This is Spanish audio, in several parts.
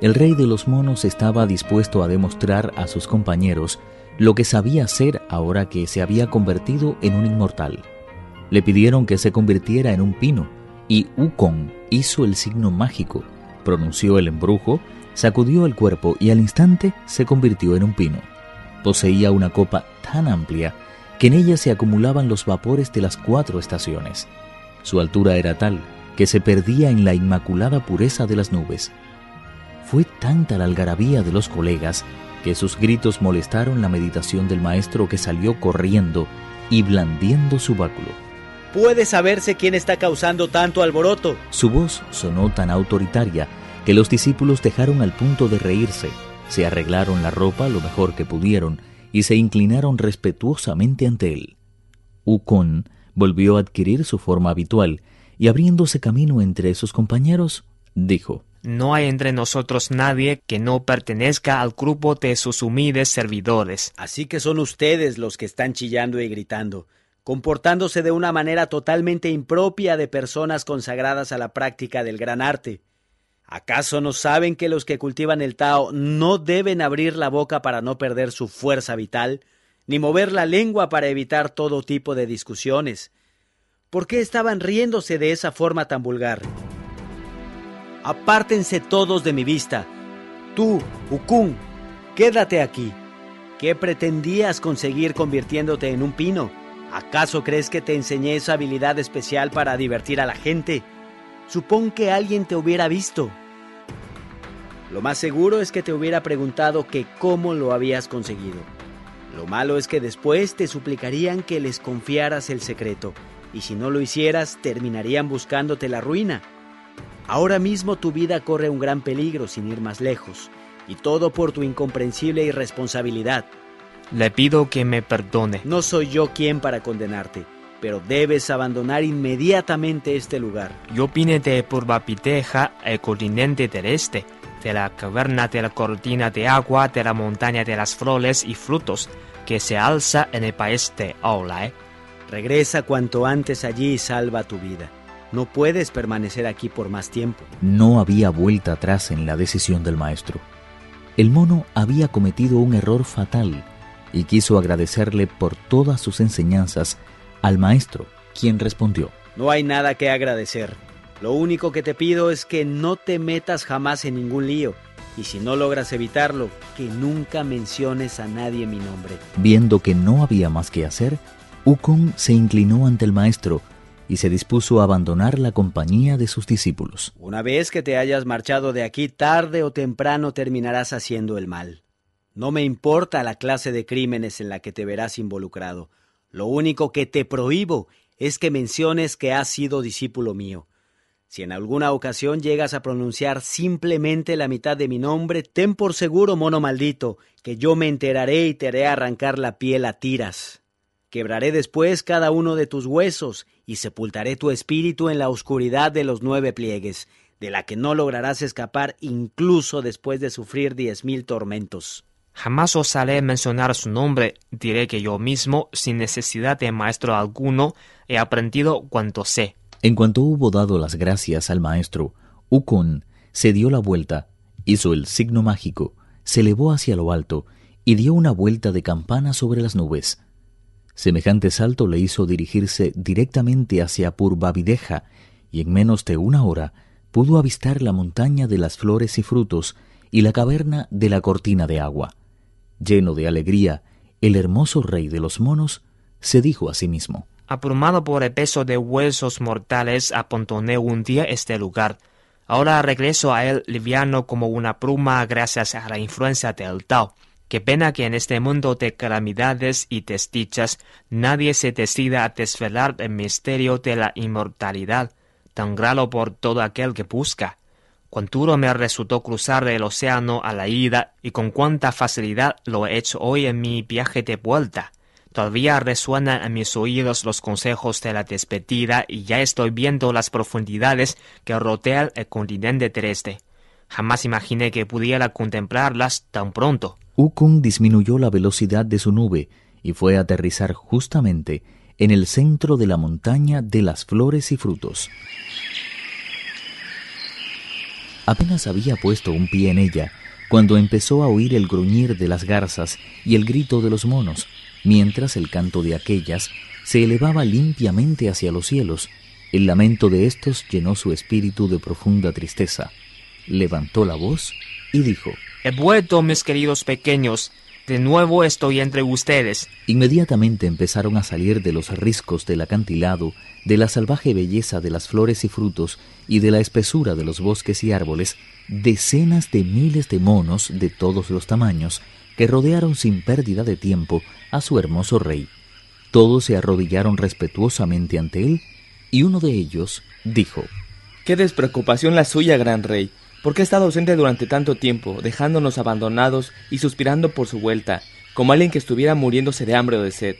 el rey de los monos estaba dispuesto a demostrar a sus compañeros lo que sabía hacer ahora que se había convertido en un inmortal. Le pidieron que se convirtiera en un pino y Wukong hizo el signo mágico, pronunció el embrujo, sacudió el cuerpo y al instante se convirtió en un pino. Poseía una copa tan amplia que en ella se acumulaban los vapores de las cuatro estaciones. Su altura era tal que se perdía en la inmaculada pureza de las nubes. Fue tanta la algarabía de los colegas que sus gritos molestaron la meditación del maestro que salió corriendo y blandiendo su báculo. ¿Puede saberse quién está causando tanto alboroto? Su voz sonó tan autoritaria que los discípulos dejaron al punto de reírse, se arreglaron la ropa lo mejor que pudieron y se inclinaron respetuosamente ante él. Ukon volvió a adquirir su forma habitual y abriéndose camino entre sus compañeros, dijo, No hay entre nosotros nadie que no pertenezca al grupo de sus humildes servidores. Así que son ustedes los que están chillando y gritando, comportándose de una manera totalmente impropia de personas consagradas a la práctica del gran arte. ¿Acaso no saben que los que cultivan el Tao no deben abrir la boca para no perder su fuerza vital, ni mover la lengua para evitar todo tipo de discusiones? ¿Por qué estaban riéndose de esa forma tan vulgar? Apártense todos de mi vista. Tú, Ukun, quédate aquí. ¿Qué pretendías conseguir convirtiéndote en un pino? ¿Acaso crees que te enseñé esa habilidad especial para divertir a la gente? Supón que alguien te hubiera visto. Lo más seguro es que te hubiera preguntado que cómo lo habías conseguido. Lo malo es que después te suplicarían que les confiaras el secreto, y si no lo hicieras terminarían buscándote la ruina. Ahora mismo tu vida corre un gran peligro sin ir más lejos, y todo por tu incomprensible irresponsabilidad. Le pido que me perdone. No soy yo quien para condenarte, pero debes abandonar inmediatamente este lugar. Yo vine de Purvapiteja, el continente del este, de la caverna de la cortina de agua de la montaña de las flores y frutos, que se alza en el país de Aulai. Regresa cuanto antes allí y salva tu vida. No puedes permanecer aquí por más tiempo. No había vuelta atrás en la decisión del maestro. El mono había cometido un error fatal y quiso agradecerle por todas sus enseñanzas al maestro, quien respondió, No hay nada que agradecer. Lo único que te pido es que no te metas jamás en ningún lío, y si no logras evitarlo, que nunca menciones a nadie mi nombre. Viendo que no había más que hacer, Ukon se inclinó ante el maestro y se dispuso a abandonar la compañía de sus discípulos. Una vez que te hayas marchado de aquí, tarde o temprano terminarás haciendo el mal. No me importa la clase de crímenes en la que te verás involucrado. Lo único que te prohíbo es que menciones que has sido discípulo mío. Si en alguna ocasión llegas a pronunciar simplemente la mitad de mi nombre, ten por seguro, mono maldito, que yo me enteraré y te haré arrancar la piel a tiras. Quebraré después cada uno de tus huesos y sepultaré tu espíritu en la oscuridad de los nueve pliegues, de la que no lograrás escapar incluso después de sufrir diez mil tormentos. Jamás osaré mencionar su nombre, diré que yo mismo, sin necesidad de maestro alguno, he aprendido cuanto sé. En cuanto hubo dado las gracias al maestro, Ukon se dio la vuelta, hizo el signo mágico, se elevó hacia lo alto y dio una vuelta de campana sobre las nubes. Semejante salto le hizo dirigirse directamente hacia Purvavideja y en menos de una hora pudo avistar la montaña de las flores y frutos y la caverna de la cortina de agua. Lleno de alegría, el hermoso rey de los monos se dijo a sí mismo Abrumado por el peso de huesos mortales, apontoné un día este lugar. Ahora regreso a él liviano como una pluma gracias a la influencia del Tao. Qué pena que en este mundo de calamidades y desdichas nadie se decida a desvelar el misterio de la inmortalidad, tan grado por todo aquel que busca. Cuán duro me resultó cruzar el océano a la ida y con cuánta facilidad lo he hecho hoy en mi viaje de vuelta. Todavía resuenan en mis oídos los consejos de la despedida y ya estoy viendo las profundidades que rodean el continente terrestre. Jamás imaginé que pudiera contemplarlas tan pronto. Ukon disminuyó la velocidad de su nube y fue a aterrizar justamente en el centro de la montaña de las flores y frutos. Apenas había puesto un pie en ella cuando empezó a oír el gruñir de las garzas y el grito de los monos, mientras el canto de aquellas se elevaba limpiamente hacia los cielos. El lamento de éstos llenó su espíritu de profunda tristeza. Levantó la voz y dijo, He vuelto, mis queridos pequeños, de nuevo estoy entre ustedes. Inmediatamente empezaron a salir de los riscos del acantilado, de la salvaje belleza de las flores y frutos y de la espesura de los bosques y árboles, decenas de miles de monos de todos los tamaños que rodearon sin pérdida de tiempo a su hermoso rey. Todos se arrodillaron respetuosamente ante él y uno de ellos dijo, Qué despreocupación la suya, gran rey. ¿Por qué ha estado ausente durante tanto tiempo, dejándonos abandonados y suspirando por su vuelta, como alguien que estuviera muriéndose de hambre o de sed?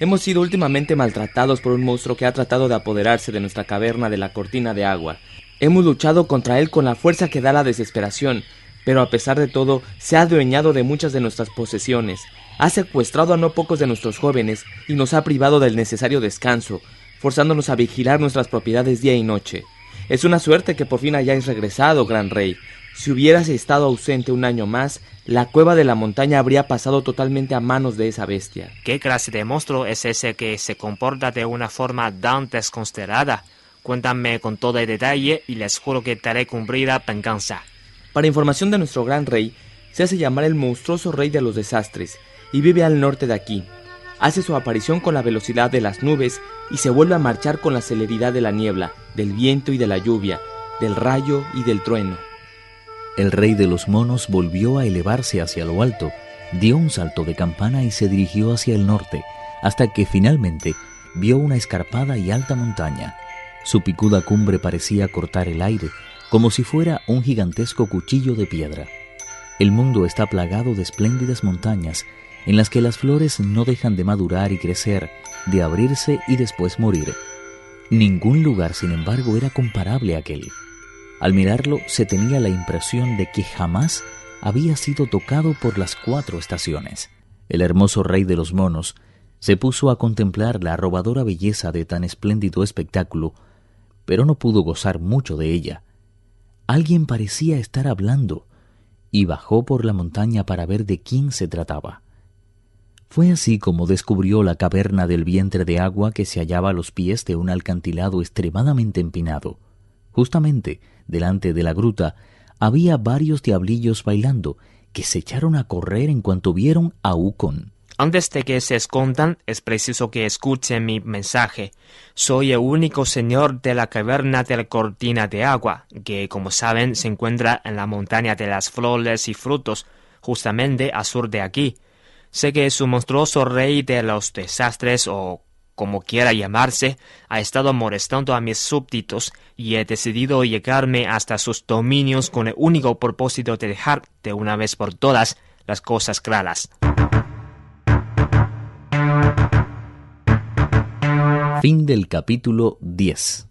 Hemos sido últimamente maltratados por un monstruo que ha tratado de apoderarse de nuestra caverna de la cortina de agua. Hemos luchado contra él con la fuerza que da la desesperación, pero a pesar de todo se ha adueñado de muchas de nuestras posesiones, ha secuestrado a no pocos de nuestros jóvenes y nos ha privado del necesario descanso, forzándonos a vigilar nuestras propiedades día y noche. Es una suerte que por fin hayáis regresado, gran rey. Si hubieras estado ausente un año más, la cueva de la montaña habría pasado totalmente a manos de esa bestia. ¿Qué clase de monstruo es ese que se comporta de una forma tan desconsiderada? Cuéntame con todo el detalle y les juro que te haré cumplida venganza. Para información de nuestro gran rey, se hace llamar el monstruoso rey de los desastres y vive al norte de aquí. Hace su aparición con la velocidad de las nubes y se vuelve a marchar con la celeridad de la niebla, del viento y de la lluvia, del rayo y del trueno. El rey de los monos volvió a elevarse hacia lo alto, dio un salto de campana y se dirigió hacia el norte, hasta que finalmente vio una escarpada y alta montaña. Su picuda cumbre parecía cortar el aire, como si fuera un gigantesco cuchillo de piedra. El mundo está plagado de espléndidas montañas, en las que las flores no dejan de madurar y crecer, de abrirse y después morir. Ningún lugar, sin embargo, era comparable a aquel. Al mirarlo se tenía la impresión de que jamás había sido tocado por las cuatro estaciones. El hermoso rey de los monos se puso a contemplar la arrobadora belleza de tan espléndido espectáculo, pero no pudo gozar mucho de ella. Alguien parecía estar hablando, y bajó por la montaña para ver de quién se trataba. Fue así como descubrió la caverna del vientre de agua que se hallaba a los pies de un alcantilado extremadamente empinado. Justamente delante de la gruta había varios diablillos bailando, que se echaron a correr en cuanto vieron a Ukon. Antes de que se escondan, es preciso que escuchen mi mensaje. Soy el único señor de la caverna de la cortina de agua, que, como saben, se encuentra en la montaña de las flores y frutos, justamente al sur de aquí. Sé que su monstruoso rey de los desastres o como quiera llamarse, ha estado molestando a mis súbditos y he decidido llegarme hasta sus dominios con el único propósito de dejar de una vez por todas las cosas claras. Fin del capítulo 10